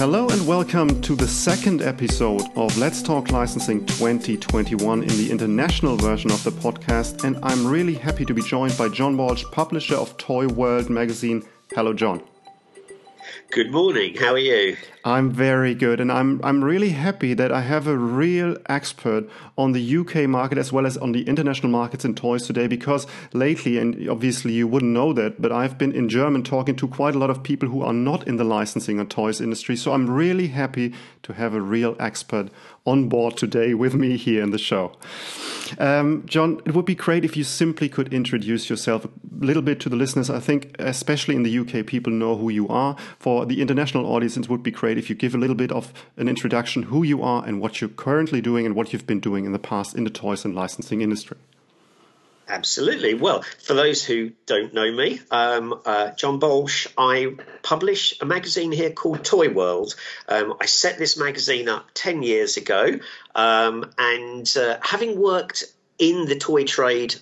Hello and welcome to the second episode of Let's Talk Licensing 2021 in the international version of the podcast. And I'm really happy to be joined by John Walsh, publisher of Toy World magazine. Hello, John. Good morning. How are you? I'm very good, and I'm I'm really happy that I have a real expert on the UK market as well as on the international markets in toys today. Because lately, and obviously you wouldn't know that, but I've been in German talking to quite a lot of people who are not in the licensing and toys industry. So I'm really happy to have a real expert on board today with me here in the show. Um, John, it would be great if you simply could introduce yourself a little bit to the listeners. I think, especially in the UK, people know who you are. For the international audience, it would be great if you give a little bit of an introduction who you are and what you're currently doing and what you've been doing in the past in the toys and licensing industry. Absolutely. Well, for those who don't know me, um, uh, John Walsh, I publish a magazine here called Toy World. Um, I set this magazine up 10 years ago, um, and uh, having worked in the toy trade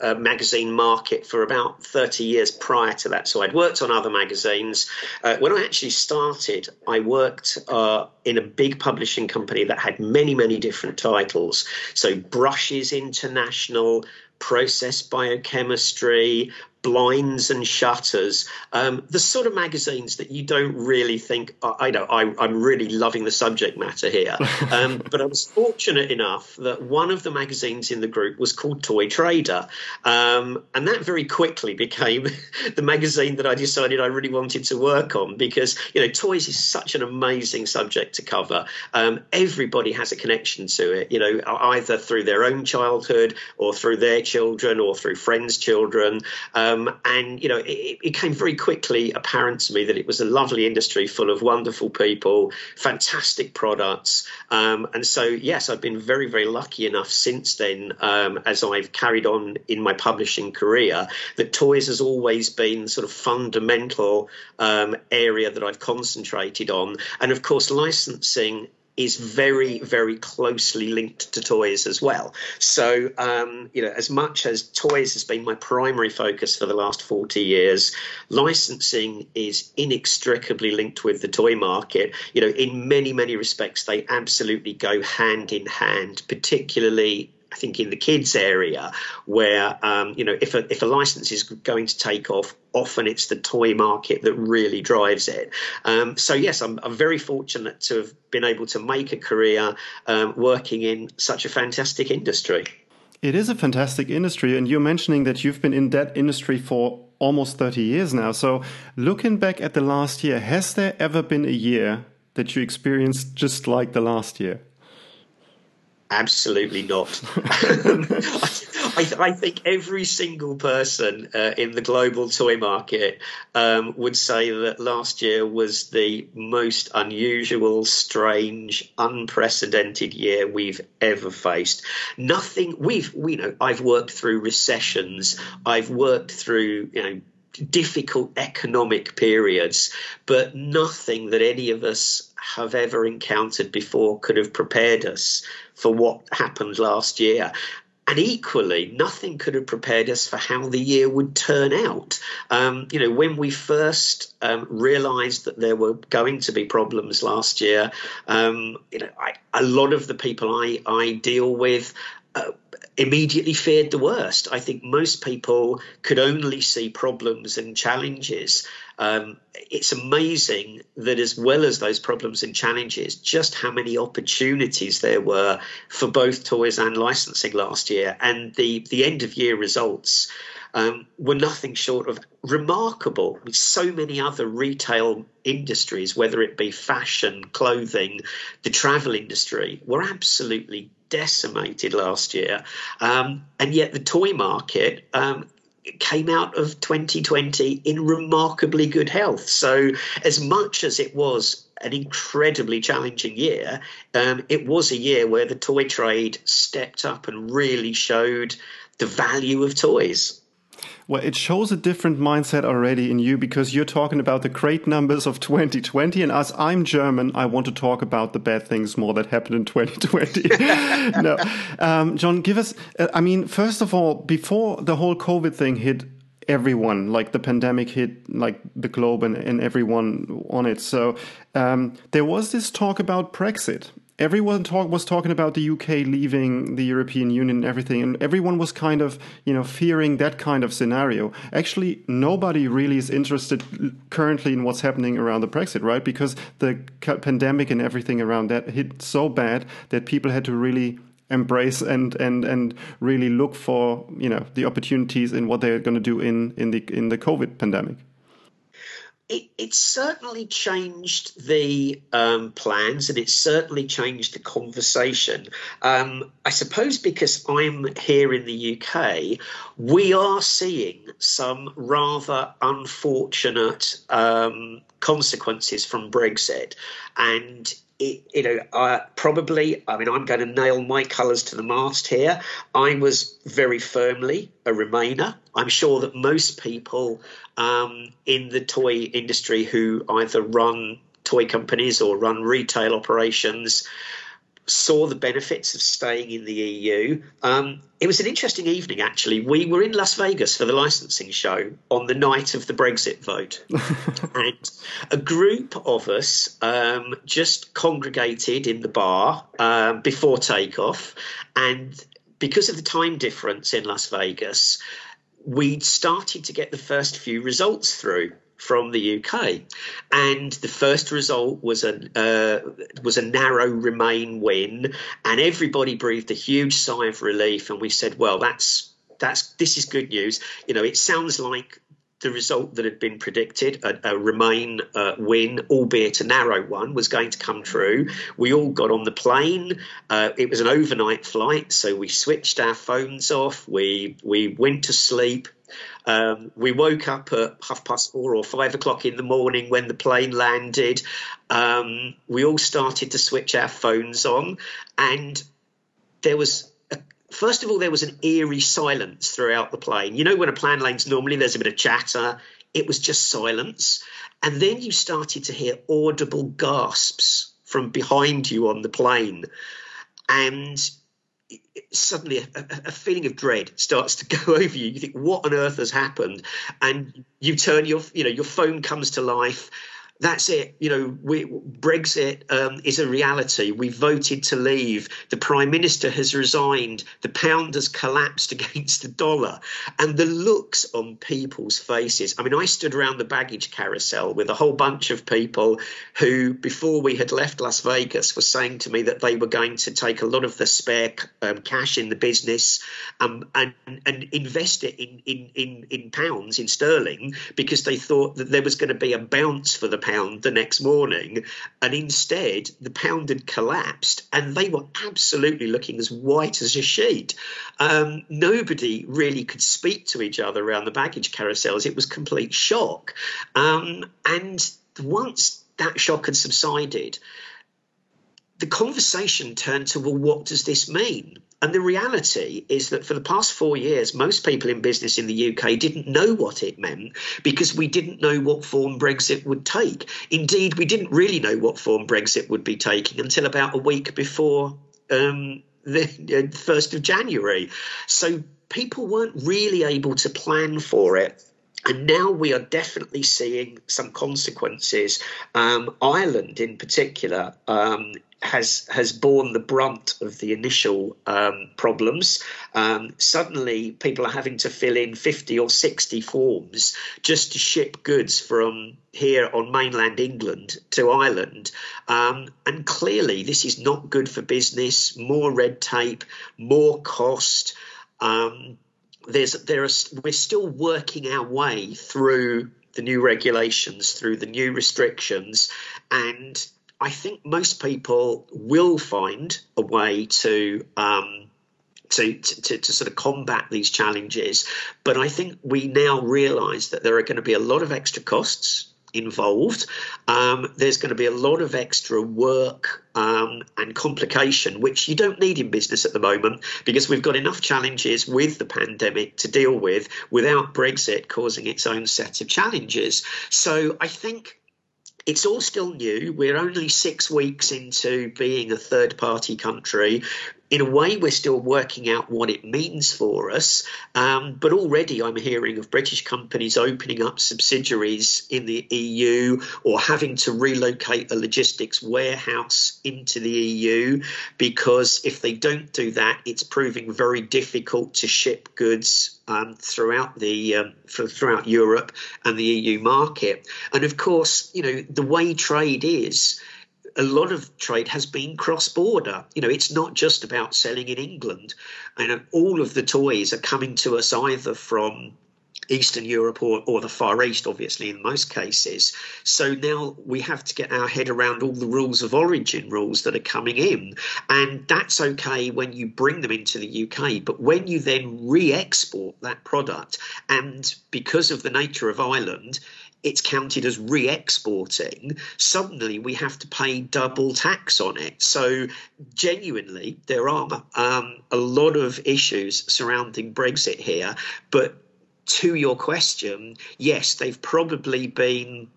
uh, magazine market for about 30 years prior to that. So I'd worked on other magazines. Uh, when I actually started, I worked uh, in a big publishing company that had many, many different titles. So Brushes International, process biochemistry, blinds and shutters, um, the sort of magazines that you don't really think. I know I, am really loving the subject matter here, um, but I was fortunate enough that one of the magazines in the group was called Toy Trader, um, and that very quickly became the magazine that I decided I really wanted to work on because you know toys is such an amazing subject to cover. Um, everybody has a connection to it, you know, either through their own childhood or through their children or through friends' children. Um, um, and you know, it, it, became very quickly apparent to me that it was a lovely industry full of wonderful people, fantastic products. Um, and so, yes, I've been very, very lucky enough since then, um, as I've carried on in my publishing career, that toys has always been sort of fundamental um, area that I've concentrated on. And of course, licensing is very, very closely linked to toys as well. So, um, you know, as much as toys has been my primary focus for the last 40 years, licensing is inextricably linked with the toy market. You know, in many, many respects, they absolutely go hand in hand, particularly I think in the kids area, where um, you know if a if a license is going to take off, often it's the toy market that really drives it. Um, so yes, I'm, I'm, very fortunate to have been able to make a career um, working in such a fantastic industry. It is a fantastic industry, and you're mentioning that you've been in that industry for almost 30 years now. So, looking back at the last year, has there ever been a year that you experienced just like the last year? Absolutely not. I, I, think every single person uh, in the global toy market um, would say that last year was the most unusual, strange, unprecedented year we've ever faced. Nothing. We've, you know, I've worked through recessions. I've worked through, you know, difficult economic periods, but nothing that any of us have ever encountered before could have prepared us for what happened last year. And equally, nothing could have prepared us for how the year would turn out. Um, you know, when we first um, realised that there were going to be problems last year, um, you know, I, a lot of the people I, I deal with uh, immediately feared the worst. I think most people could only see problems and challenges. Um, it's amazing that, as well as those problems and challenges, just how many opportunities there were for both toys and licensing last year. And the, the end of year results um, were nothing short of remarkable. With so many other retail industries, whether it be fashion, clothing, the travel industry, were absolutely decimated last year. Um, and yet the toy market um, came out of 2020 in remarkably good health. So, as much as it was an incredibly challenging year, um, it was a year where the toy trade stepped up and really showed the value of toys. Well, it shows a different mindset already in you because you're talking about the great numbers of 2020. And as I'm German, I want to talk about the bad things more that happened in 2020. no. Um, John, give us, uh, I mean, first of all, before the whole COVID thing hit, everyone. Like the pandemic hit like the globe and, and everyone on it. So um, there was this talk about Brexit, everyone talk, was talking about the UK leaving the European Union and everything, and everyone was kind of you know fearing that kind of scenario. Actually, nobody really is interested currently in what's happening around the Brexit, right? Because the pandemic and everything around that hit so bad that people had to really embrace and and and really look for you know the opportunities in what they're going to do in in the in the COVID pandemic it, it certainly changed the um, plans and it certainly changed the conversation. Um, I suppose because I'm here in the UK, we are seeing some rather unfortunate um, consequences from Brexit. And it, you know, uh, probably, I mean, I'm going to nail my colours to the mast here. I was very firmly a Remainer. I'm sure that most people um, in the toy industry who either run toy companies or run retail operations saw the benefits of staying in the EU. Um, it was an interesting evening, actually. We were in Las Vegas for the licensing show on the night of the Brexit vote. and a group of us um, just congregated in the bar um, before takeoff. And because of the time difference in Las Vegas, we'd started to get the first few results through from the UK, and the first result was a uh, was a narrow Remain win, and everybody breathed a huge sigh of relief, and we said, well, that's that's this is good news. You know, it sounds like the result that had been predicted, a, a Remain uh, win, albeit a narrow one, was going to come true. We all got on the plane. Uh, it was an overnight flight, so we switched our phones off. We we went to sleep. Um, we woke up at half past four or five o'clock in the morning when the plane landed. Um, we all started to switch our phones on, and there was first of all, there was an eerie silence throughout the plane. You know, when a plane lands, normally there's a bit of chatter. It was just silence. And then you started to hear audible gasps from behind you on the plane. And suddenly a, a, feeling of dread starts to go over you. You think, what on earth has happened? And you turn your, you know, your phone comes to life that's it. You know, we, Brexit um, is a reality. We voted to leave. The prime minister has resigned. The pound has collapsed against the dollar, and the looks on people's faces. I mean, I stood around the baggage carousel with a whole bunch of people who, before we had left Las Vegas, were saying to me that they were going to take a lot of the spare um, cash in the business um, and and invest it in, in in in pounds in sterling because they thought that there was going to be a bounce for the pound pound the next morning, and instead the pound had collapsed, and they were absolutely looking as white as a sheet. Um, nobody really could speak to each other around the baggage carousels. It was complete shock, um, and once that shock had subsided, the conversation turned to, well, what does this mean? And the reality is that for the past four years, most people in business in the UK didn't know what it meant because we didn't know what form Brexit would take. Indeed, we didn't really know what form Brexit would be taking until about a week before um, the, uh, 1st of January. So people weren't really able to plan for it and now we are definitely seeing some consequences. Um, Ireland, in particular, um, has has borne the brunt of the initial um, problems. Um, suddenly, people are having to fill in fifty or sixty forms just to ship goods from here on mainland England to Ireland, um, and clearly this is not good for business. More red tape, more cost. Um, there's there are we're still working our way through the new regulations, through the new restrictions, and I think most people will find a way to. Um, to, to, to, sort of combat these challenges. But I think we now realize that there are going to be a lot of extra costs involved. Um, there's going to be a lot of extra work um, and complication, which you don't need in business at the moment because we've got enough challenges with the pandemic to deal with without Brexit causing its own set of challenges. So I think it's all still new. We're only six weeks into being a third party country. In a way, we're still working out what it means for us. Um, but already I'm hearing of British companies opening up subsidiaries in the EU or having to relocate a logistics warehouse into the EU because if they don't do that, it's proving very difficult to ship goods um, throughout the um, throughout Europe and the EU market. And of course, you know the way trade is a lot of trade has been cross border. You know, it's not just about selling in England. And all of the toys are coming to us either from Eastern Europe or, or the Far East, obviously, in most cases. So now we have to get our head around all the rules of origin rules that are coming in. And that's okay when you bring them into the UK. But when you then re export that product, and because of the nature of Ireland, it's counted as re exporting, suddenly we have to pay double tax on it. So, genuinely, there are um, a lot of issues surrounding Brexit here. But to your question, yes, they've probably been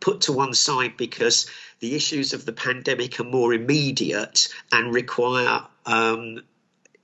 put to one side because the issues of the pandemic are more immediate and require um,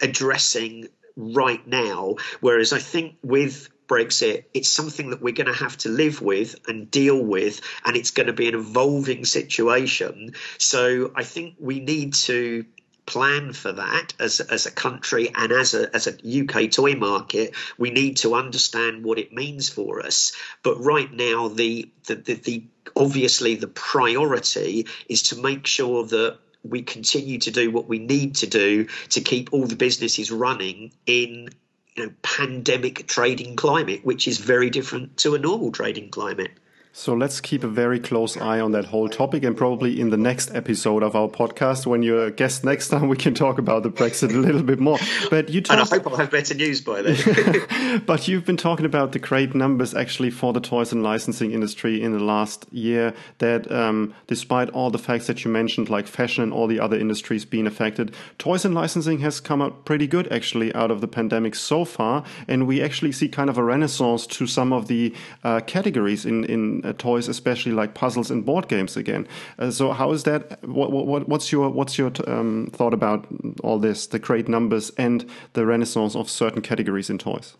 addressing right now. Whereas I think with Brexit, it's something that we're going to have to live with and deal with, and it's going to be an evolving situation. So I think we need to plan for that as, as a country and as a, as a UK toy market. We need to understand what it means for us. But right now, the, the, the, the obviously the priority is to make sure that we continue to do what we need to do to keep all the businesses running in you know, pandemic trading climate, which is very different to a normal trading climate. So let's keep a very close eye on that whole topic, and probably in the next episode of our podcast, when you're a guest next time, we can talk about the Brexit a little bit more. But you, talk- and I hope I'll have better news by then. but you've been talking about the great numbers actually for the toys and licensing industry in the last year. That um, despite all the facts that you mentioned, like fashion and all the other industries being affected, toys and licensing has come out pretty good actually out of the pandemic so far, and we actually see kind of a renaissance to some of the uh, categories in in toys, especially like puzzles and board games again. Uh, so how is that? What, what, what's your what's your um, thought about all this? The great numbers and the renaissance of certain categories in toys.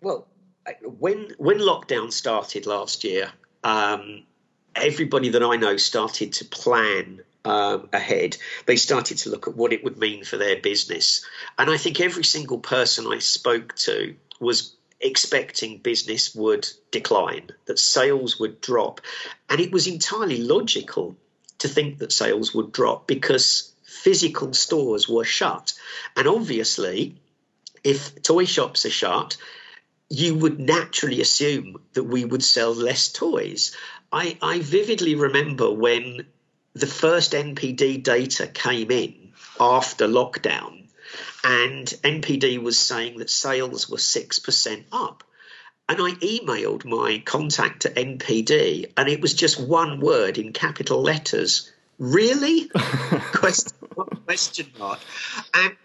Well, when when lockdown started last year, um, everybody that I know started to plan um, ahead, they started to look at what it would mean for their business. And I think every single person I spoke to was expecting business would decline, that sales would drop. And it was entirely logical to think that sales would drop because physical stores were shut. And obviously, if toy shops are shut, you would naturally assume that we would sell less toys. I, I vividly remember when the first NPD data came in after lockdown and NPD was saying that sales were 6% up. And I emailed my contact at NPD, and it was just one word in capital letters. Really? question, question mark. And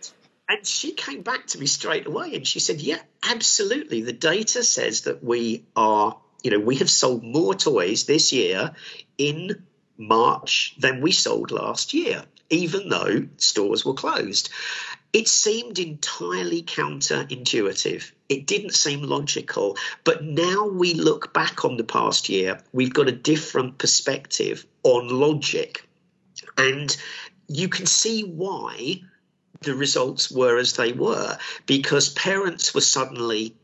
and she came back to me straight away and she said, Yeah, absolutely. The data says that we are, you know, we have sold more toys this year in March than we sold last year, even though stores were closed. It seemed entirely counterintuitive. It didn't seem logical. But now we look back on the past year, we've got a different perspective on logic. And you can see why the results were as they were because parents were suddenly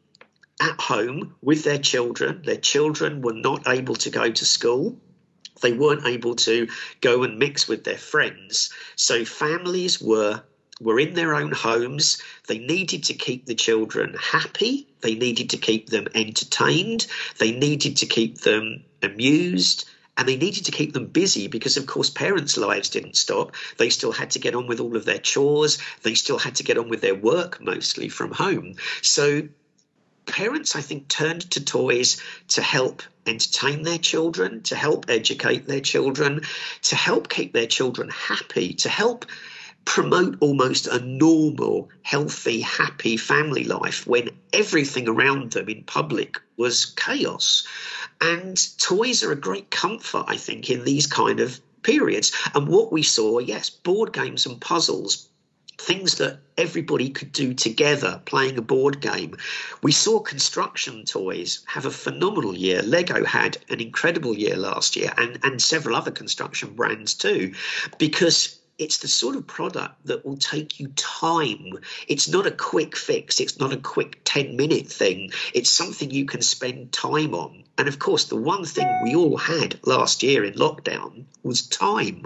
at home with their children. Their children were not able to go to school. They weren't able to go and mix with their friends. So families were were in their own homes. They needed to keep the children happy. They needed to keep them entertained. They needed to keep them amused. And they needed to keep them busy because, of course, parents' lives didn't stop. They still had to get on with all of their chores. They still had to get on with their work, mostly from home. So, parents, I think, turned to toys to help entertain their children, to help educate their children, to help keep their children happy, to help promote almost a normal, healthy, happy family life when everything around them in public was chaos. And toys are a great comfort, I think, in these kind of periods. And what we saw, yes, board games and puzzles things that everybody could do together playing a board game. We saw construction toys have a phenomenal year. Lego had an incredible year last year, and, and several other construction brands too, because it's the sort of product that will take you time. It's not a quick fix. It's not a quick 10 minute thing. It's something you can spend time on. And of course, the one thing we all had last year in lockdown was time.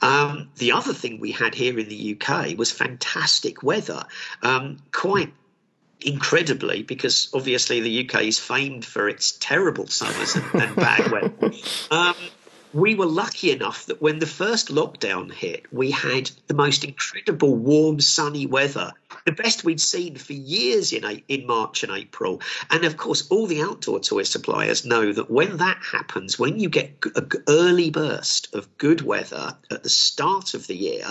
Um, the other thing we had here in the UK was fantastic weather. Um, quite incredibly, because obviously the UK is famed for its terrible summers and, and bad weather. Um, we were lucky enough that when the first lockdown hit, we had the most incredible warm, sunny weather, the best we'd seen for years in in March and April. And of course, all the outdoor toy suppliers know that when that happens, when you get an early burst of good weather at the start of the year,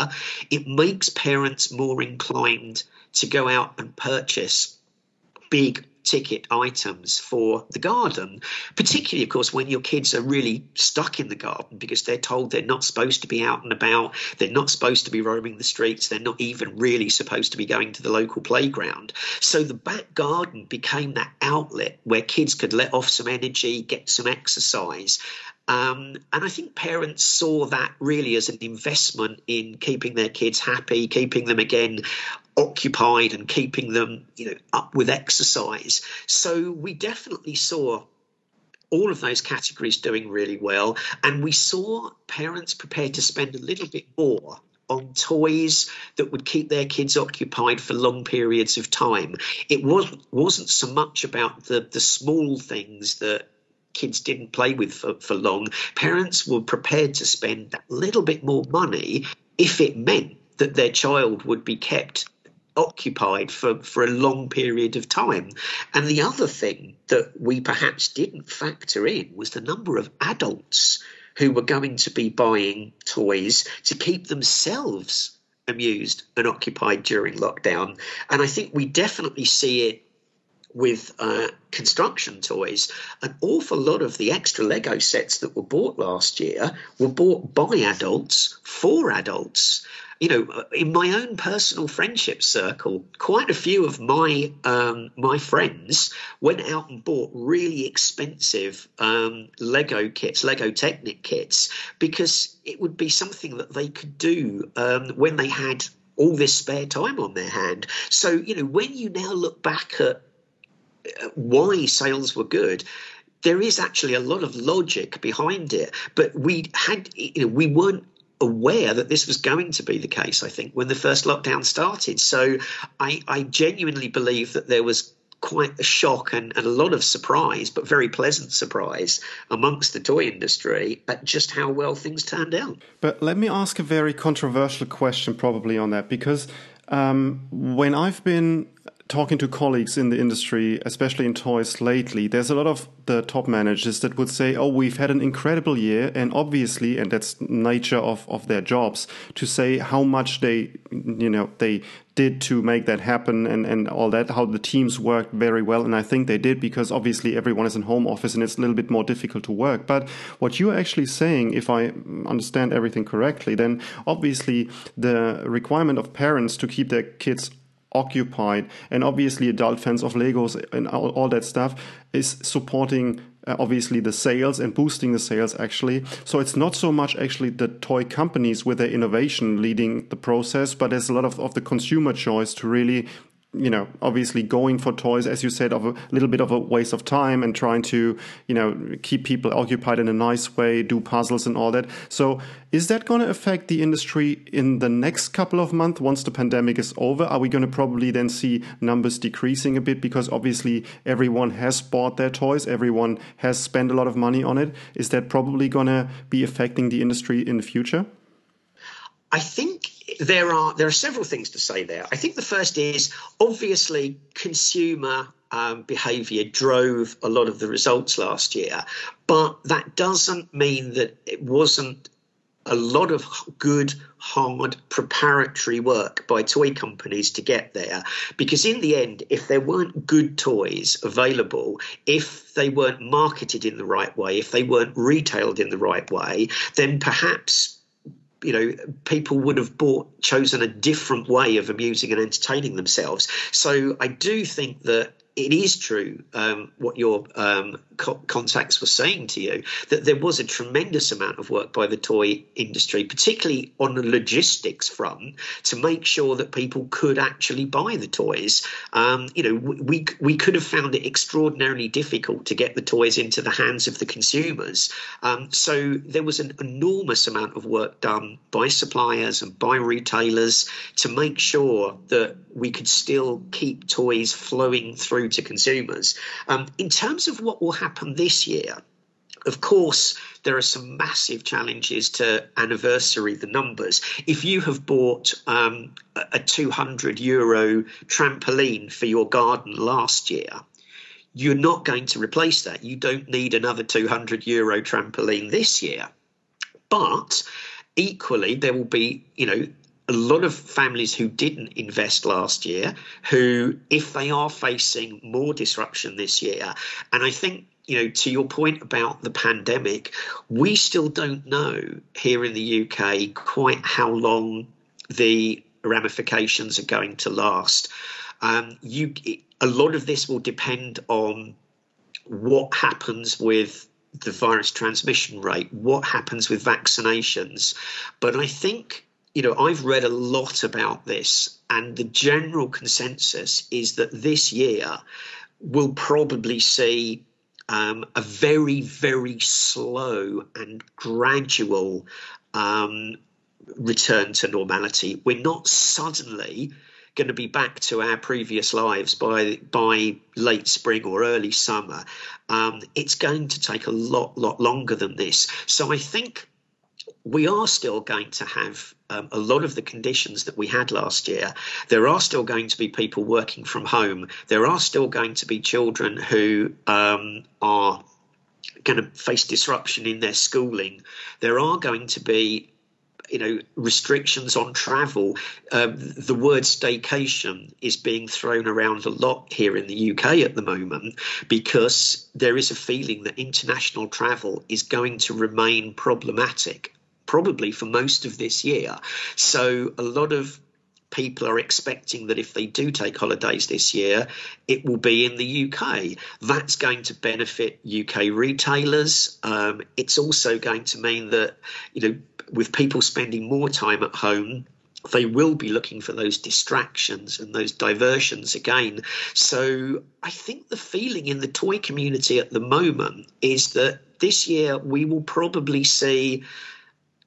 it makes parents more inclined to go out and purchase big ticket items for the garden, particularly, of course, when your kids are really stuck in the garden because they're told they're not supposed to be out and about, they're not supposed to be roaming the streets, they're not even really supposed to be going to the local playground. So the back garden became that outlet where kids could let off some energy, get some exercise. Um, and I think parents saw that really as an investment in keeping their kids happy, keeping them again occupied and keeping them, you know, up with exercise. So we definitely saw all of those categories doing really well. And we saw parents prepared to spend a little bit more on toys that would keep their kids occupied for long periods of time. It was, wasn't so much about the, the small things that kids didn't play with for, for long. Parents were prepared to spend that little bit more money if it meant that their child would be kept occupied for, for a long period of time. And the other thing that we perhaps didn't factor in was the number of adults who were going to be buying toys to keep themselves amused and occupied during lockdown. And I think we definitely see it with uh, construction toys, an awful lot of the extra Lego sets that were bought last year were bought by adults for adults you know, in my own personal friendship circle, quite a few of my um, my friends went out and bought really expensive um, Lego kits, Lego Technic kits, because it would be something that they could do um, when they had all this spare time on their hand. So, you know, when you now look back at why sales were good, there is actually a lot of logic behind it. But we had, you know, we weren't aware that this was going to be the case, I think, when the first lockdown started. So I, I genuinely believe that there was quite a shock and, and, a lot of surprise, but very pleasant surprise amongst the toy industry at just how well things turned out. But let me ask a very controversial question, probably on that, because um, when I've been talking to colleagues in the industry, especially in toys lately, there's a lot of the top managers that would say, "Oh, we've had an incredible year," and obviously, and that's nature of of their jobs to say how much they, you know, they did to make that happen and and all that. How the teams worked very well, and I think they did because obviously everyone is in home office and it's a little bit more difficult to work. But what you're actually saying, if I understand everything correctly, then obviously the requirement of parents to keep their kids occupied. And obviously adult fans of legos and all, all that stuff is supporting uh, obviously the sales and boosting the sales actually. So it's not so much actually the toy companies with their innovation leading the process but there's a lot of, of the consumer choice to really you know, obviously going for toys, as you said, of a little bit of a waste of time and trying to, you know, keep people occupied in a nice way, do puzzles and all that. So, is that going to affect the industry in the next couple of months once the pandemic is over? Are we going to probably then see numbers decreasing a bit because obviously everyone has bought their toys, everyone has spent a lot of money on it? Is that probably going to be affecting the industry in the future? I think there are there are several things to say there. I think the first is obviously consumer um, behaviour drove a lot of the results last year, but that doesn't mean that it wasn't a lot of good, hard preparatory work by toy companies to get there. Because in the end, if there weren't good toys available, if they weren't marketed in the right way, if they weren't retailed in the right way, then perhaps you know people would have bought chosen a different way of amusing and entertaining themselves. So i do think that it is true um, what your um, co- contacts were saying to you that there was a tremendous amount of work by the toy industry, particularly on the logistics front, to make sure that people could actually buy the toys. Um, you know, we we could have found it extraordinarily difficult to get the toys into the hands of the consumers. Um, so there was an enormous amount of work done by suppliers and by retailers to make sure that we could still keep toys flowing through to consumers. Um, in terms of what will happen this year, of course, there are some massive challenges to anniversary the numbers. If you have bought um, a 200 euro trampoline for your garden last year, you're not going to replace that. You don't need another 200 euro trampoline this year. But equally, there will be, you know, a lot of families who didn't invest last year, who, if they are facing more disruption this year, and I think you know, to your point about the pandemic, we still don't know here in the UK quite how long the ramifications are going to last. Um, you, a lot of this will depend on what happens with the virus transmission rate, what happens with vaccinations. But I think you know, I've read a lot about this, and the general consensus is that this year we'll probably see um, a very, very slow and gradual um, return to normality. We're not suddenly going to be back to our previous lives by by late spring or early summer. Um, it's going to take a lot, lot longer than this. So I think we are still going to have um, a lot of the conditions that we had last year. There are still going to be people working from home. There are still going to be children who um, are going to face disruption in their schooling. There are going to be you know restrictions on travel. Um, the word staycation is being thrown around a lot here in the UK at the moment because there is a feeling that international travel is going to remain problematic probably for most of this year. So a lot of people are expecting that if they do take holidays this year, it will be in the UK. That's going to benefit UK retailers. Um, it's also going to mean that, you know, with people spending more time at home, they will be looking for those distractions and those diversions again. So I think the feeling in the toy community at the moment is that this year we will probably see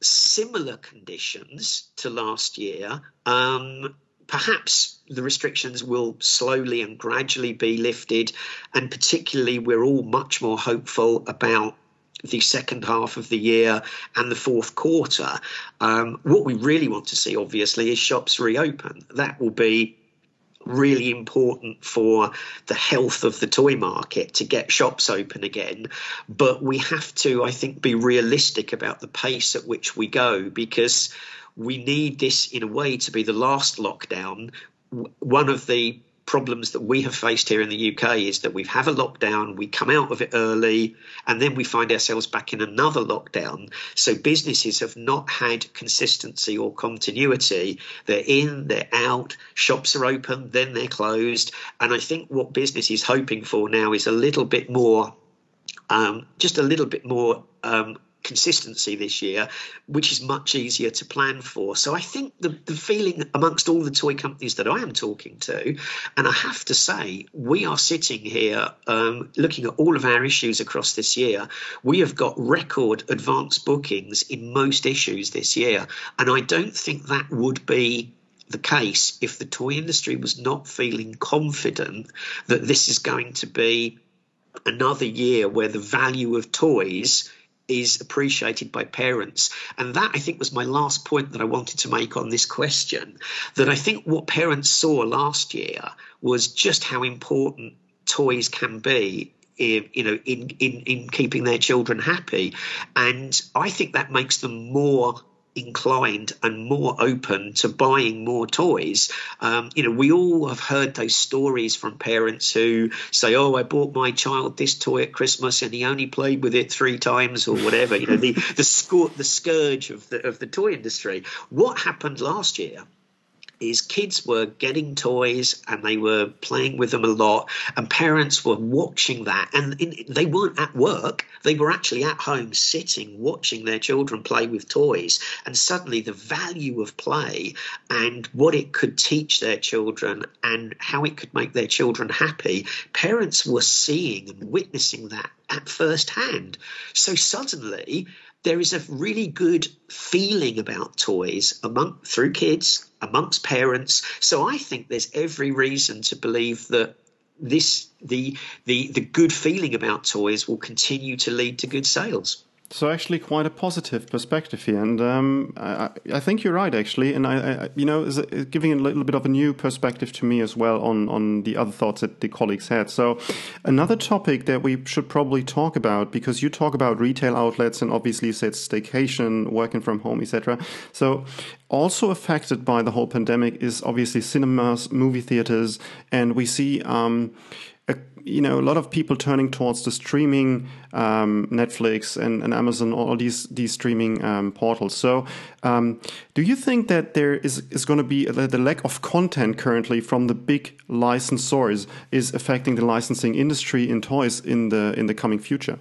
similar conditions to last year. Um, perhaps the restrictions will slowly and gradually be lifted, and particularly, we're all much more hopeful about the second half of the year and the fourth quarter. Um, what we really want to see, obviously, is shops reopen. That will be really important for the health of the toy market to get shops open again. But we have to, I think, be realistic about the pace at which we go because we need this in a way to be the last lockdown. One of the problems that we have faced here in the UK is that we have a lockdown, we come out of it early, and then we find ourselves back in another lockdown. So businesses have not had consistency or continuity. They're in, they're out, shops are open, then they're closed. And I think what business is hoping for now is a little bit more, um, just a little bit more um, consistency this year, which is much easier to plan for. So I think the, the feeling amongst all the toy companies that I am talking to, and I have to say, we are sitting here um, looking at all of our issues across this year. We have got record advance bookings in most issues this year. And I don't think that would be the case if the toy industry was not feeling confident that this is going to be another year where the value of toys is appreciated by parents. And that, I think, was my last point that I wanted to make on this question. That I think what parents saw last year was just how important toys can be in, you know, in, in, in keeping their children happy. And I think that makes them more inclined and more open to buying more toys. Um, you know, we all have heard those stories from parents who say, "Oh, I bought my child this toy at Christmas and he only played with it three times or whatever." you know, the the, scour- the scourge of the of the toy industry. What happened last year? Is kids were getting toys and they were playing with them a lot, and parents were watching that. And in, they weren't at work, they were actually at home sitting, watching their children play with toys. And suddenly, the value of play and what it could teach their children and how it could make their children happy, parents were seeing and witnessing that at first hand. So suddenly, there is a really good feeling about toys among through kids amongst parents. So i think there's every reason to believe that this the the the good feeling about toys will continue to lead to good sales so actually, quite a positive perspective here, and um, I, I, think you're right actually, and I, I you know, is giving a little bit of a new perspective to me as well on on the other thoughts that the colleagues had. So another topic that we should probably talk about because you talk about retail outlets and obviously you said staycation, working from home, etc. So also affected by the whole pandemic is obviously cinemas, movie theaters, and we see. Um, you know a lot of people turning towards the streaming um, Netflix and, and, Amazon all these these streaming um, portals. So um, do you think that there is is going to be the lack of content currently from the big licensors is affecting the licensing industry in toys in the in the coming future?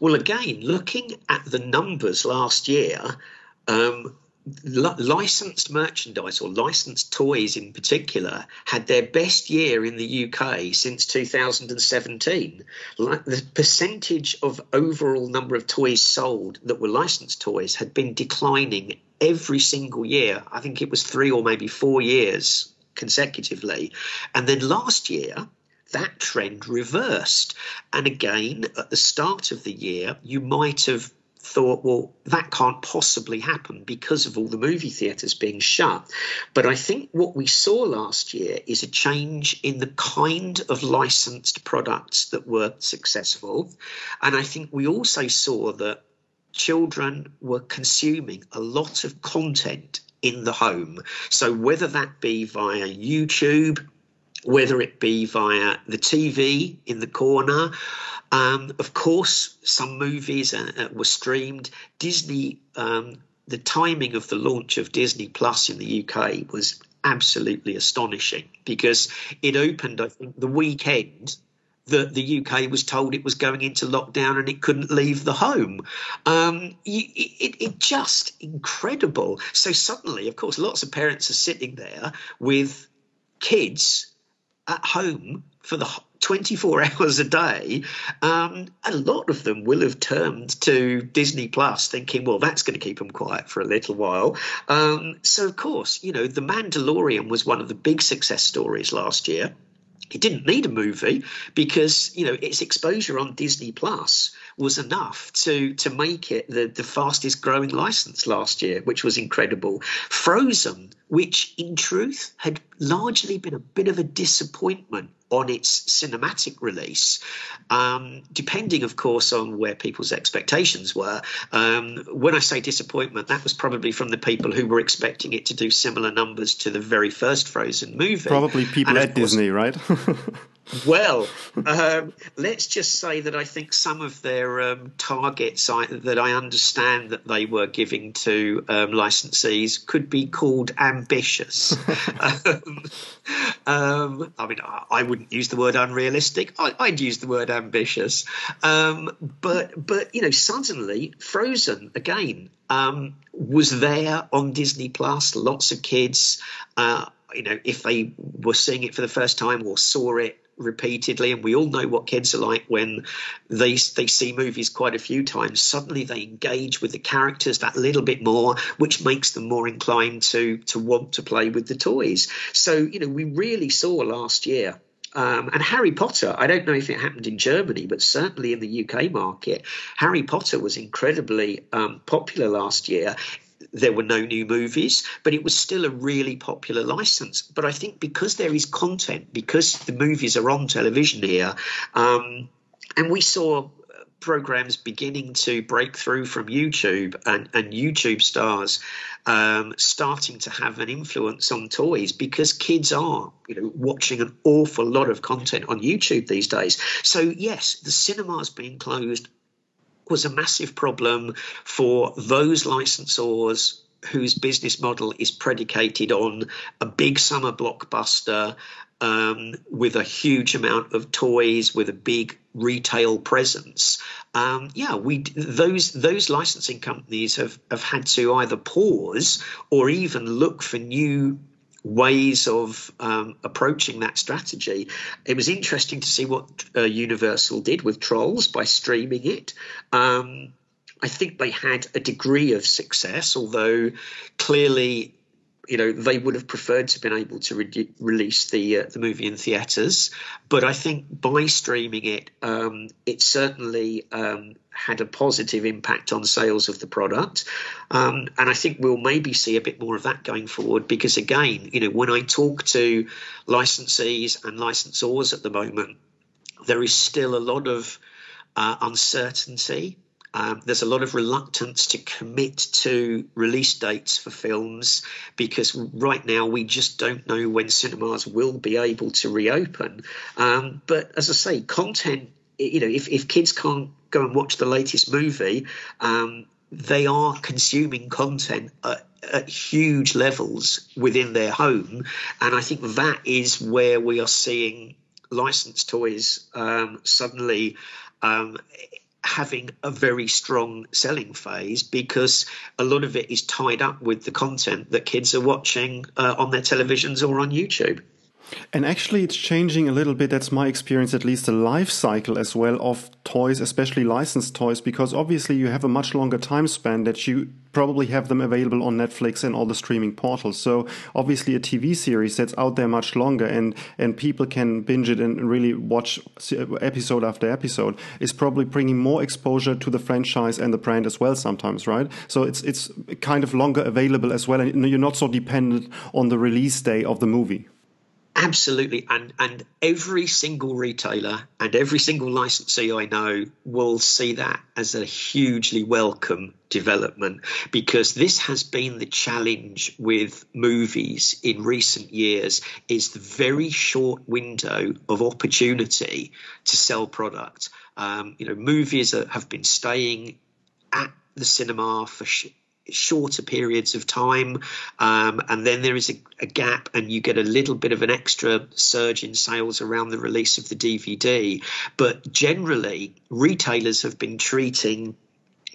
Well again looking at the numbers last year um, licensed merchandise or licensed toys in particular had their best year in the UK since 2017. Like The percentage of overall number of toys sold that were licensed toys had been declining every single year. I think it was three or maybe four years consecutively. And then last year, that trend reversed. And again, at the start of the year, you might have thought, well, that can't possibly happen because of all the movie theatres being shut. But I think what we saw last year is a change in the kind of licensed products that were successful. And I think we also saw that children were consuming a lot of content in the home. So whether that be via YouTube, whether it be via the TV in the corner, um, of course, some movies uh, uh, were streamed. Disney, um, the timing of the launch of Disney Plus in the UK was absolutely astonishing because it opened, I think, the weekend that the UK was told it was going into lockdown and it couldn't leave the home. Um, it, it, it, just incredible. So suddenly, of course, lots of parents are sitting there with kids at home for the 24 hours a day, um, a lot of them will have turned to Disney Plus thinking, well, that's going to keep them quiet for a little while. Um, so, of course, you know, The Mandalorian was one of the big success stories last year. It didn't need a movie because, you know, its exposure on Disney Plus was enough to to make it the, the fastest growing license last year, which was incredible. Frozen, which in truth had largely been a bit of a disappointment on its cinematic release, um, depending, of course, on where people's expectations were. Um, when I say disappointment, that was probably from the people who were expecting it to do similar numbers to the very first Frozen movie. Probably people at course, Disney, right? well, um, let's just say that I think some of their um, targets I, that I understand that they were giving to um, licensees could be called ambitious. Um, um, I mean, I, I, wouldn't use the word unrealistic. I, would use the word ambitious. Um, but but you know, suddenly Frozen again was there on Disney Plus. Lots of kids. Uh, you know, if they were seeing it for the first time or saw it repeatedly, and we all know what kids are like when they they see movies quite a few times. Suddenly, they engage with the characters that little bit more, which makes them more inclined to to want to play with the toys. So, you know, we really saw last year. Um, and Harry Potter, I don't know if it happened in Germany, but certainly in the UK market, Harry Potter was incredibly um, popular last year there were no new movies, but it was still a really popular license. But I think because there is content, because the movies are on television here, um, and we saw programs beginning to break through from YouTube and, and YouTube stars um, starting to have an influence on toys because kids are, you know, watching an awful lot of content on YouTube these days. So yes, the cinemas being closed was a massive problem for those licensors whose business model is predicated on a big summer blockbuster um, with a huge amount of toys, with a big retail presence. Um, yeah, we those those licensing companies have have had to either pause or even look for new ways of um, approaching that strategy. It was interesting to see what uh, Universal did with Trolls by streaming it. Um, I think they had a degree of success, although clearly you know they would have preferred to have been able to re- release the uh, the movie in theaters. But i think by streaming it um, it certainly um, had a positive impact on sales of the product. Um, and i think we'll maybe see a bit more of that going forward because again you know when i talk to licensees and licensors at the moment there is still a lot of uh, uncertainty um, there's a lot of reluctance to commit to release dates for films because right now we just don't know when cinemas will be able to reopen. Um, but as I say, content, you know, if, if kids can't go and watch the latest movie, um, they are consuming content at, at, huge levels within their home. And I think that is where we are seeing licensed toys um, suddenly um, having a very strong selling phase because a lot of it is tied up with the content that kids are watching uh, on their televisions or on YouTube. And actually, it's changing a little bit. That's my experience, at least the life cycle as well of toys, especially licensed toys, because obviously you have a much longer time span that you probably have them available on Netflix and all the streaming portals. So obviously a TV series that's out there much longer and, and people can binge it and really watch episode after episode is probably bringing more exposure to the franchise and the brand as well sometimes, right? So it's, it's kind of longer available as well. And you're not so dependent on the release day of the movie. Absolutely, and and every single retailer and every single licensee I know will see that as a hugely welcome development because this has been the challenge with movies in recent years is the very short window of opportunity to sell product. Um, you know, movies have been staying at the cinema for sh- shorter periods of time, um, and then there is a, a, gap, and you get a little bit of an extra surge in sales around the release of the DVD. But generally, retailers have been treating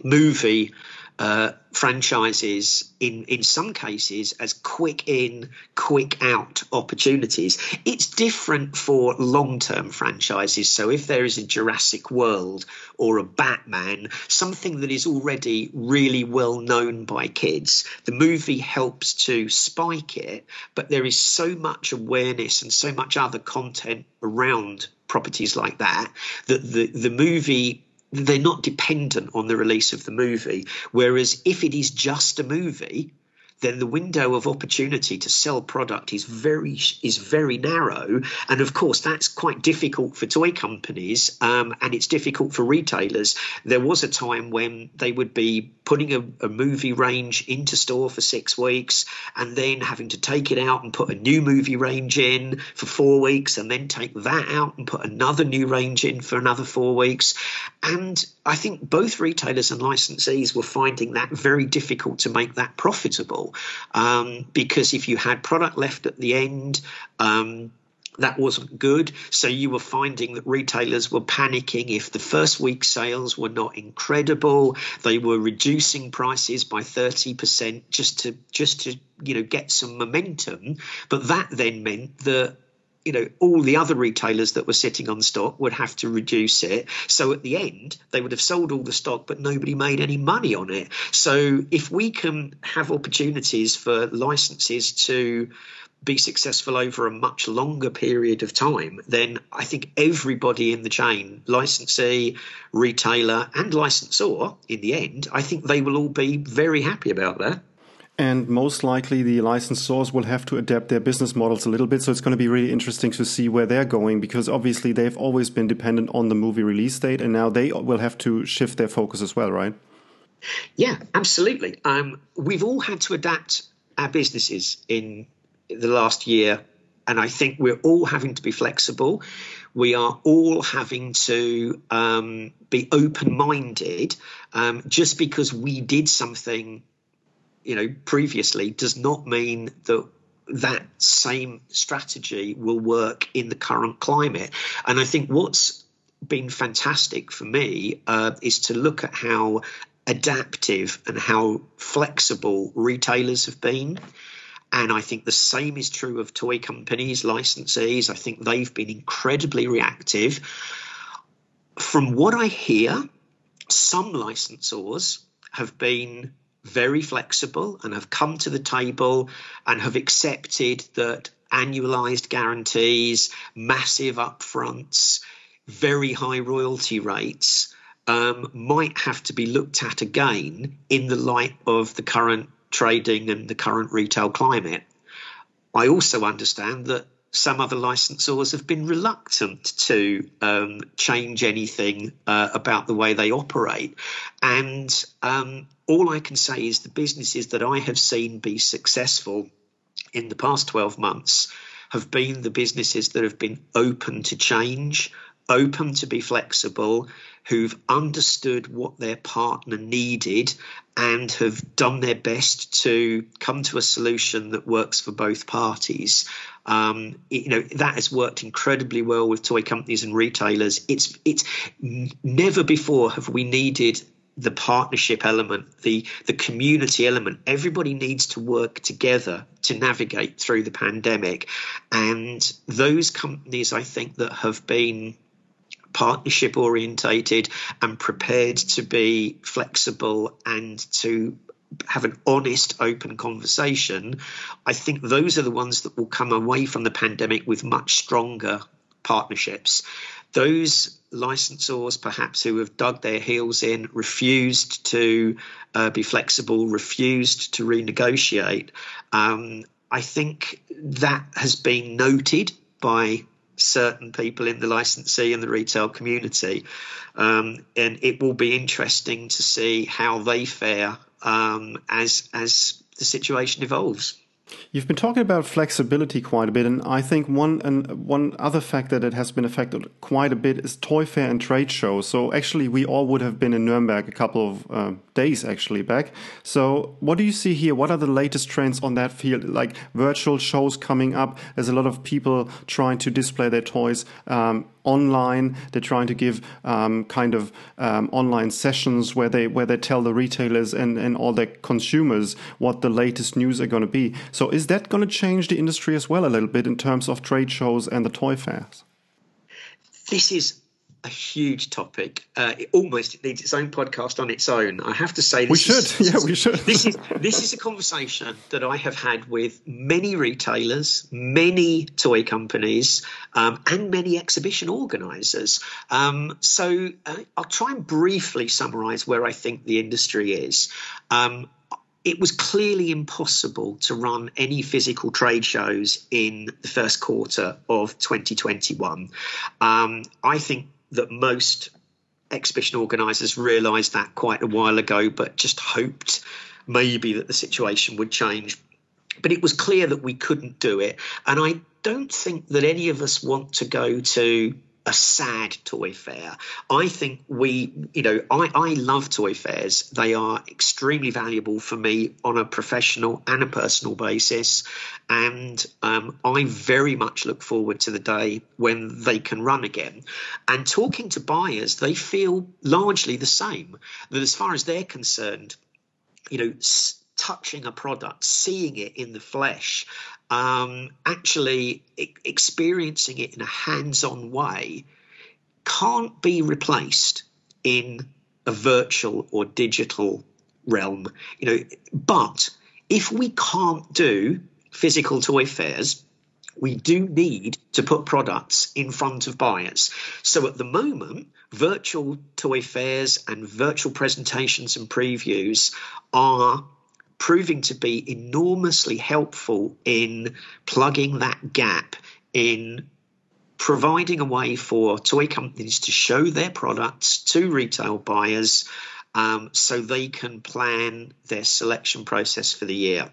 movie uh, franchises in in some cases as quick in quick out opportunities. It's different for long term franchises. So if there is a Jurassic World or a Batman something that is already really well known by kids the movie helps to spike it but there is so much awareness and so much other content around properties like that that the the movie they're not dependent on the release of the movie. Whereas if it is just a movie, then the window of opportunity to sell product is very is very narrow, and of course that's quite difficult for toy companies, um, and it's difficult for retailers. There was a time when they would be putting a, a, movie range into store for six weeks, and then having to take it out and put a new movie range in for four weeks, and then take that out and put another new range in for another four weeks, and I think both retailers and licensees were finding that very difficult to make that profitable um, because if you had product left at the end, um, that wasn't good. So you were finding that retailers were panicking if the first week sales were not incredible. They were reducing prices by 30% just to just to you know get some momentum. But that then meant that you know, all the other retailers that were sitting on stock would have to reduce it. So at the end, they would have sold all the stock, but nobody made any money on it. So if we can have opportunities for licenses to be successful over a much longer period of time, then I think everybody in the chain, licensee, retailer, and licensor, in the end, I think they will all be very happy about that. And most likely, the licensors will have to adapt their business models a little bit. So it's going to be really interesting to see where they're going because obviously they've always been dependent on the movie release date, and now they will have to shift their focus as well, right? Yeah, absolutely. Um, we've all had to adapt our businesses in the last year, and I think we're all having to be flexible. We are all having to um, be open minded. Um, just because we did something you know previously does not mean that that same strategy will work in the current climate. And I think what's been fantastic for me uh, is to look at how adaptive and how flexible retailers have been. And I think the same is true of toy companies, licensees. I think they've been incredibly reactive. From what I hear, some licensors have been very flexible and have come to the table and have accepted that annualized guarantees, massive upfronts, very high royalty rates um, might have to be looked at again in the light of the current trading and the current retail climate. I also understand that some other licensors have been reluctant to um, change anything uh, about the way they operate. And um, all I can say is the businesses that I have seen be successful in the past 12 months have been the businesses that have been open to change, open to be flexible, who've understood what their partner needed and have done their best to come to a solution that works for both parties. Um, you know that has worked incredibly well with toy companies and retailers. It's it's never before have we needed the partnership element, the the community element. Everybody needs to work together to navigate through the pandemic, and those companies I think that have been partnership orientated and prepared to be flexible and to have an honest, open conversation, I think those are the ones that will come away from the pandemic with much stronger partnerships. Those licensors, perhaps who have dug their heels in, refused to uh, be flexible, refused to renegotiate, um, I think that has been noted by certain people in the licensee and the retail community. Um, and it will be interesting to see how they fare um, as as the situation evolves. You've been talking about flexibility quite a bit, and I think one and one other factor that it has been affected quite a bit is toy fair and trade shows. So actually, we all would have been in Nuremberg a couple of uh, days actually back. So what do you see here? What are the latest trends on that field? Like virtual shows coming up. There's a lot of people trying to display their toys. Um, online. They're trying to give um, kind of um, online sessions where they where they tell the retailers and, and all their consumers what the latest news are going to be. So is that going to change the industry as well a little bit in terms of trade shows and the toy fairs? This is a huge topic. Uh, it almost needs its own podcast on its own. I have to say, we should. Is, yeah, we should. this is this is a conversation that I have had with many retailers, many toy companies, um, and many exhibition organisers. Um, so uh, I'll try and briefly summarise where I think the industry is. Um, it was clearly impossible to run any physical trade shows in the first quarter of 2021. Um, I think that most exhibition organisers realised that quite a while ago, but just hoped maybe that the situation would change. But it was clear that we couldn't do it. And I don't think that any of us want to go to a sad toy fair. I think we, you know, I, I love toy fairs. They are extremely valuable for me on a professional and a personal basis. And um, I very much look forward to the day when they can run again. And talking to buyers, they feel largely the same. That as far as they're concerned, you know, touching a product, seeing it in the flesh, um, actually experiencing it in a hands on way can't be replaced in a virtual or digital realm. You know, but if we can't do physical toy fairs, we do need to put products in front of buyers. So at the moment, virtual toy fairs and virtual presentations and previews are proving to be enormously helpful in plugging that gap in providing a way for toy companies to show their products to retail buyers um, so they can plan their selection process for the year.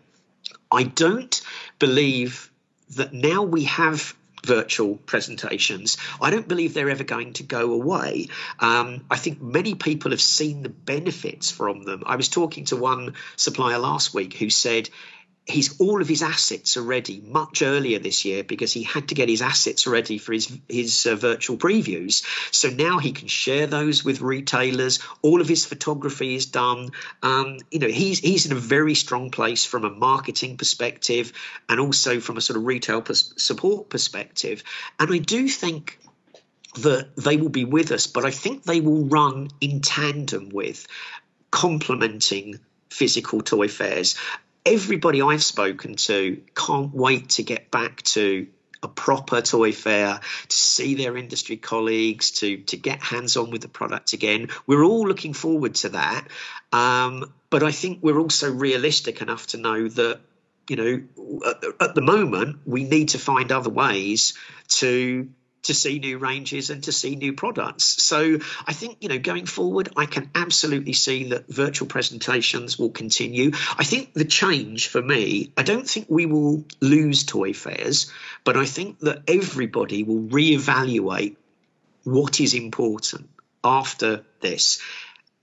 I don't believe that now we have virtual presentations. I don't believe they're ever going to go away. Um, I think many people have seen the benefits from them. I was talking to one supplier last week who said he's all of his assets are ready much earlier this year because he had to get his assets ready for his his uh, virtual previews. So now he can share those with retailers. All of his photography is done. Um, you know, he's he's in a very strong place from a marketing perspective and also from a sort of retail pers- support perspective. And I do think that they will be with us, but I think they will run in tandem with complementing physical toy fairs everybody I've spoken to can't wait to get back to a proper toy fair to see their industry colleagues to to get hands on with the product again. We're all looking forward to that. Um, but i think we're also realistic enough to know that you know at, at the moment we need to find other ways to to see new ranges and to see new products. So I think, you know, going forward, I can absolutely see that virtual presentations will continue. I think the change for me, I don't think we will lose toy fairs, but I think that everybody will reevaluate what is important after this.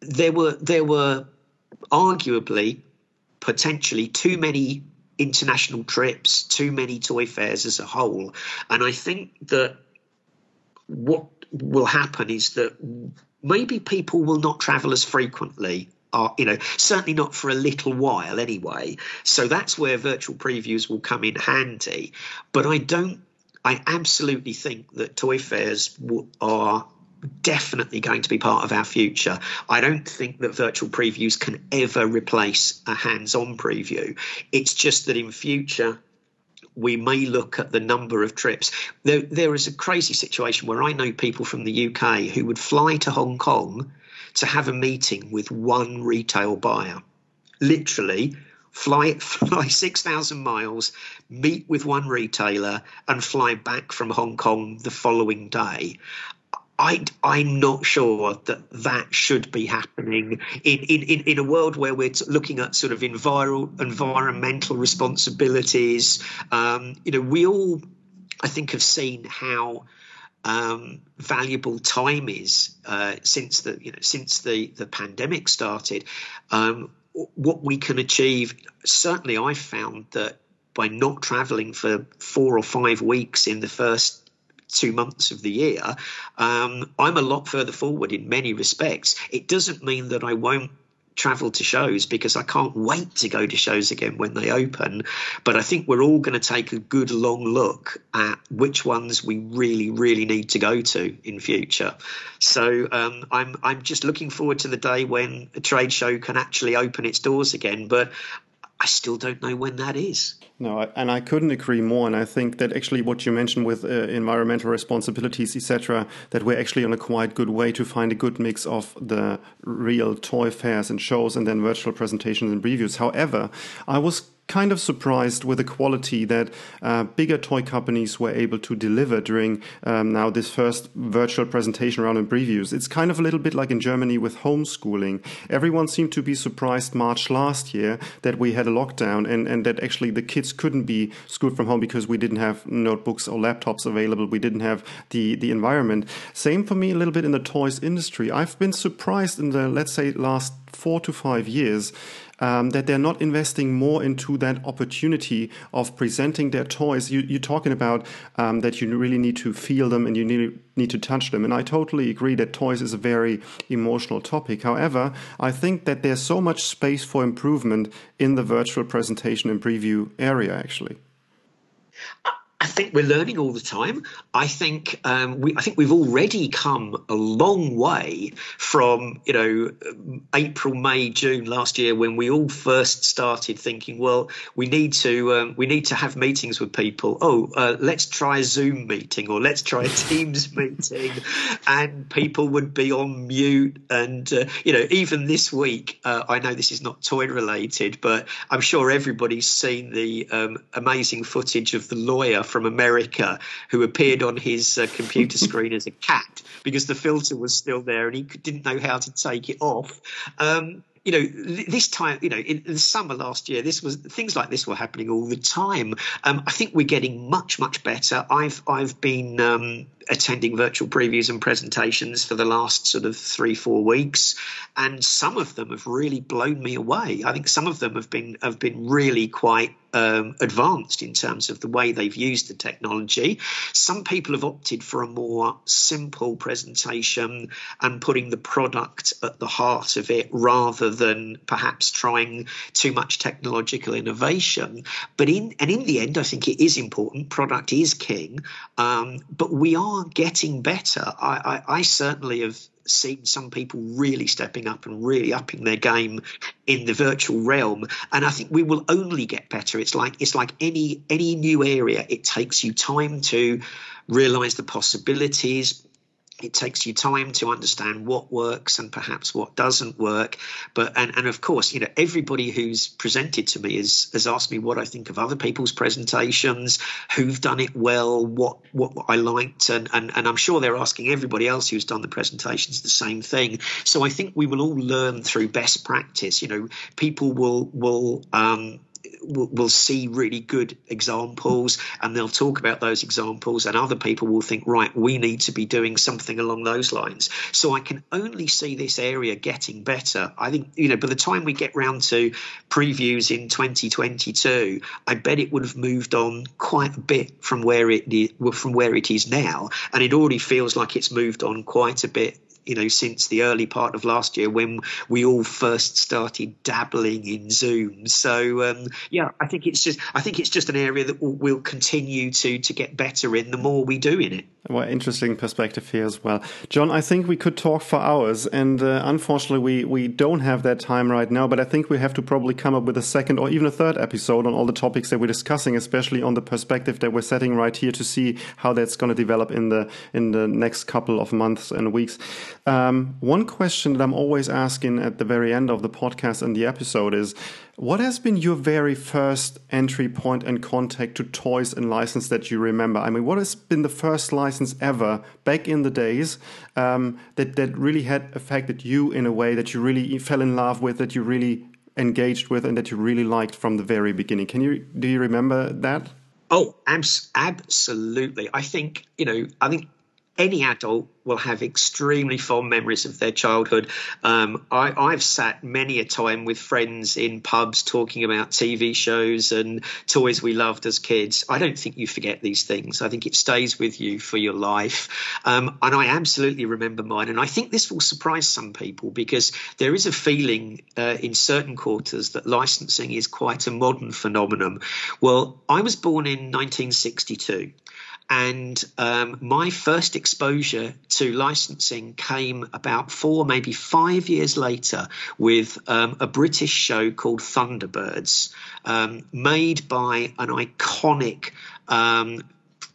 There were there were arguably potentially too many international trips, too many toy fairs as a whole. And I think that what will happen is that maybe people will not travel as frequently are you know certainly not for a little while anyway so that's where virtual previews will come in handy but i don't i absolutely think that toy fairs are definitely going to be part of our future. I don't think that virtual previews can ever replace a hands-on preview. It's just that in future we may look at the number of trips. There, there is a crazy situation where I know people from the UK who would fly to Hong Kong to have a meeting with one retail buyer. Literally, fly fly 6,000 miles, meet with one retailer, and fly back from Hong Kong the following day. I, I'm not sure that that should be happening in, in, in a world where we're looking at sort of enviro, environmental responsibilities. Um, you know, we all, I think, have seen how um, valuable time is uh, since the you know since the the pandemic started. Um, what we can achieve, certainly, I found that by not traveling for four or five weeks in the first two months of the year, um, I'm a lot further forward in many respects. It doesn't mean that I won't travel to shows because I can't wait to go to shows again when they open. But I think we're all going to take a good long look at which ones we really, really need to go to in future. So um, I'm I'm just looking forward to the day when a trade show can actually open its doors again. But I still don't know when that is. No, and I couldn't agree more. And I think that actually what you mentioned with uh, environmental responsibilities, etc., that we're actually on a quite good way to find a good mix of the real toy fairs and shows and then virtual presentations and reviews. However, I was kind of surprised with the quality that uh, bigger toy companies were able to deliver during um, now this first virtual presentation round and previews. It's kind of a little bit like in Germany with homeschooling. Everyone seemed to be surprised March last year that we had a lockdown and, and that actually the kids couldn't be schooled from home because we didn't have notebooks or laptops available. We didn't have the, the environment. Same for me a little bit in the toys industry. I've been surprised in the, let's say, last four to five years um, that they're not investing more into that opportunity of presenting their toys. You, are talking about um, that you really need to feel them and you need, need to touch them. And I totally agree that toys is a very emotional topic. However, I think that there's so much space for improvement in the virtual presentation and preview area, actually. I think we're learning all the time. I think um, we, I think we've already come a long way from you know April, May, June last year when we all first started thinking, well, we need to um, we need to have meetings with people. Oh, uh, let's try a Zoom meeting or let's try a Teams meeting, and people would be on mute. And uh, you know, even this week, uh, I know this is not toy related, but I'm sure everybody's seen the um, amazing footage of the lawyer from America who appeared on his uh, computer screen as a cat because the filter was still there and he didn't know how to take it off. Um, you know, this time, you know, in, the summer last year, this was things like this were happening all the time. Um, I think we're getting much, much better. I've I've been um, attending virtual previews and presentations for the last sort of three, four weeks, and some of them have really blown me away. I think some of them have been have been really quite um, advanced in terms of the way they've used the technology. Some people have opted for a more simple presentation and putting the product at the heart of it rather than perhaps trying too much technological innovation. But in and in the end, I think it is important. Product is king, um, but we are getting better. I, I, I certainly have seen some people really stepping up and really upping their game in the virtual realm. And i think we will only get better. It's like it's like any any new area. It takes you time to realize the possibilities it takes you time to understand what works and perhaps what doesn't work. But and, and of course you know everybody who's presented to me has, has asked me what i think of other people's presentations who've done it well what what i liked. And, and and i'm sure they're asking everybody else who's done the presentations the same thing. So i think we will all learn through best practice. You know people will will um will, will see really good examples and they'll talk about those examples and other people will think right we need to be doing something along those lines. So i can only see this area getting better. I think you know by the time we get round to previews in 2022 i bet it would have moved on quite a bit from where it from where it is now. And it already feels like it's moved on quite a bit you know since the early part of last year when we all first started dabbling in Zoom. So um, yeah, I think it's just I think it's just an area that will, will continue to to get better in the more we do in it. Well, interesting perspective here as well, John. I think we could talk for hours, and uh, unfortunately, we we don't have that time right now. But I think we have to probably come up with a second or even a third episode on all the topics that we're discussing, especially on the perspective that we're setting right here to see how that's going to develop in the in the next couple of months and weeks. Um, one question that I'm always asking at the very end of the podcast and the episode is what has been your very first entry point and contact to toys and license that you remember? I mean, what has been the first license ever back in the days um, that, that really had affected you in a way that you really fell in love with, that you really engaged with, and that you really liked from the very beginning? Can you do you remember that? Oh, abs- absolutely. I think you know. I think any adult will have extremely fond memories of their childhood. Um, I, have sat many a time with friends in pubs talking about TV shows and toys we loved as kids. I don't think you forget these things. I think it stays with you for your life. Um, and I absolutely remember mine. And I think this will surprise some people because there is a feeling uh, in certain quarters that licensing is quite a modern phenomenon. Well, I was born in 1962. And um, my first exposure to licensing came about four, maybe five years later with um, a British show called Thunderbirds, um, made by an iconic. Um,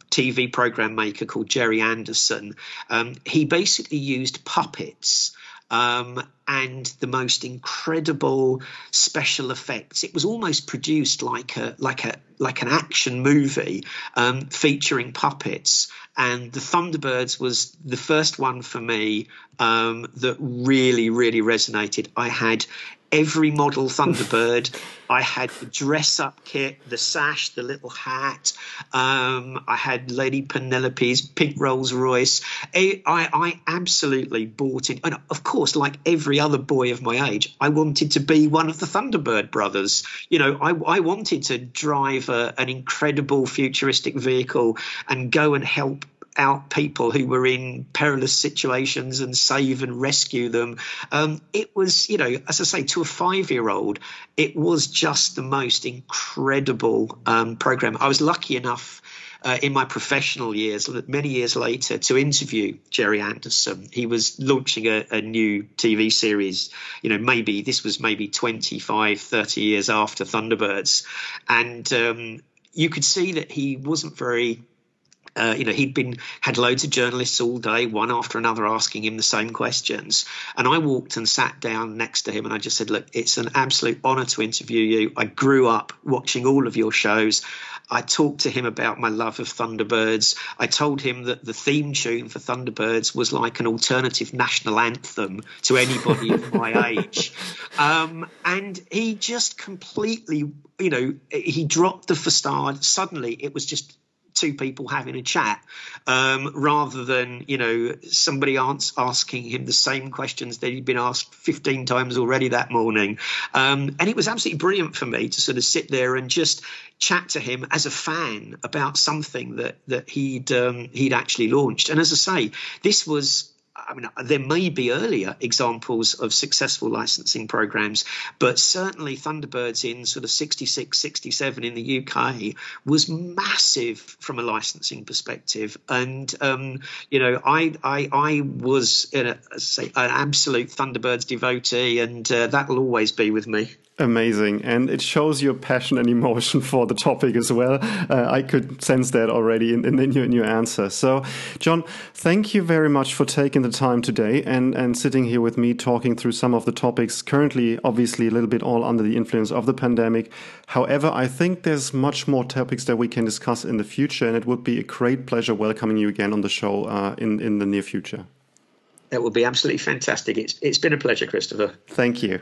TV program maker called Gerry Anderson. Um, he basically used puppets um, and the most incredible special effects. It was almost produced like a like a like an action movie um, featuring puppets. And the Thunderbirds was the first one for me um, that really really resonated. I had every model Thunderbird. I had the dress up kit, the sash, the little hat. Um, I had Lady Penelope's pink Rolls Royce. I, I, absolutely bought it. And of course, like every other boy of my age, I wanted to be one of the Thunderbird brothers. You know, I, I wanted to drive a, an incredible futuristic vehicle and go and help out people who were in perilous situations and save and rescue them. Um, it was, you know, as I say, to a five year old, it was just the most incredible um, program. I was lucky enough uh, in my professional years, many years later, to interview Gerry Anderson. He was launching a, a new TV series, you know, maybe this was maybe 25, 30 years after Thunderbirds. And um, you could see that he wasn't very uh, you know, he'd been had loads of journalists all day, one after another, asking him the same questions. And I walked and sat down next to him, and I just said, "Look, it's an absolute honour to interview you. I grew up watching all of your shows. I talked to him about my love of Thunderbirds. I told him that the theme tune for Thunderbirds was like an alternative national anthem to anybody of my age. Um, and he just completely, you know, he dropped the facade. Suddenly, it was just two people having a chat um, rather than you know somebody asking him the same questions that he'd been asked 15 times already that morning. Um, and it was absolutely brilliant for me to sort of sit there and just chat to him as a fan about something that that he'd um, he'd actually launched. And as i say this was I mean, there may be earlier examples of successful licensing programs, but certainly Thunderbirds in sort of 66, 67 in the UK was massive from a licensing perspective. And, um, you know, I, I, I was, a, say, an absolute Thunderbirds devotee, and uh, that will always be with me. Amazing. And it shows your passion and emotion for the topic as well. Uh, I could sense that already in, in, your, in, your, answer. So, John, thank you very much for taking the time today and, and sitting here with me talking through some of the topics currently, obviously, a little bit all under the influence of the pandemic. However, I think there's much more topics that we can discuss in the future, and it would be a great pleasure welcoming you again on the show uh, in, in the near future. That would be absolutely fantastic. It's, it's been a pleasure, Christopher. Thank you.